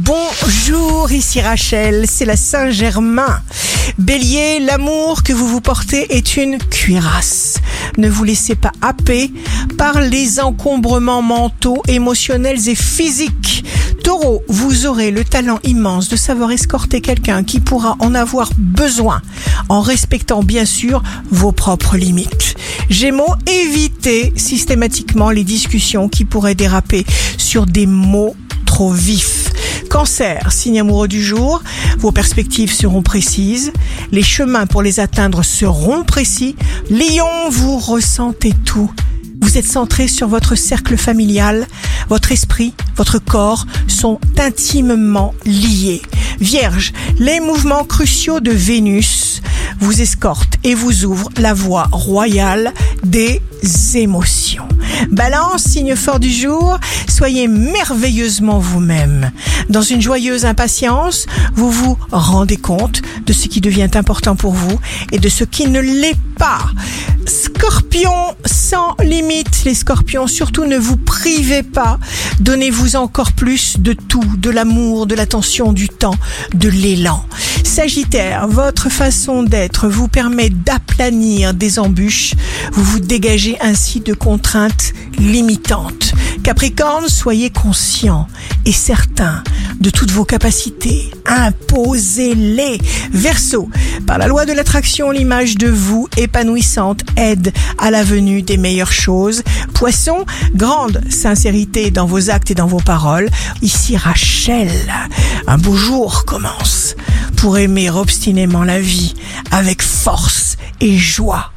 Bonjour, ici Rachel, c'est la Saint-Germain. Bélier, l'amour que vous vous portez est une cuirasse. Ne vous laissez pas happer par les encombrements mentaux, émotionnels et physiques. Taureau, vous aurez le talent immense de savoir escorter quelqu'un qui pourra en avoir besoin, en respectant bien sûr vos propres limites. Gémeaux, évitez systématiquement les discussions qui pourraient déraper sur des mots trop vifs. Cancer, signe amoureux du jour, vos perspectives seront précises, les chemins pour les atteindre seront précis. Lion, vous ressentez tout. Vous êtes centré sur votre cercle familial, votre esprit, votre corps sont intimement liés. Vierge, les mouvements cruciaux de Vénus vous escortent et vous ouvrent la voie royale des émotions. Balance, signe fort du jour, soyez merveilleusement vous-même. Dans une joyeuse impatience, vous vous rendez compte de ce qui devient important pour vous et de ce qui ne l'est pas. Scorpion sans limite, les scorpions, surtout ne vous privez pas. Donnez-vous encore plus de tout, de l'amour, de l'attention, du temps, de l'élan. Sagittaire, votre façon d'être vous permet d'aplanir des embûches. Vous vous dégagez ainsi de contraintes limitantes. Capricorne, soyez conscient et certain de toutes vos capacités. Imposez-les. Verseau, par la loi de l'attraction, l'image de vous épanouissante aide à la venue des meilleures choses. Poisson, grande sincérité dans vos actes et dans vos paroles. Ici Rachel, un beau jour commence pour aimer obstinément la vie avec force et joie.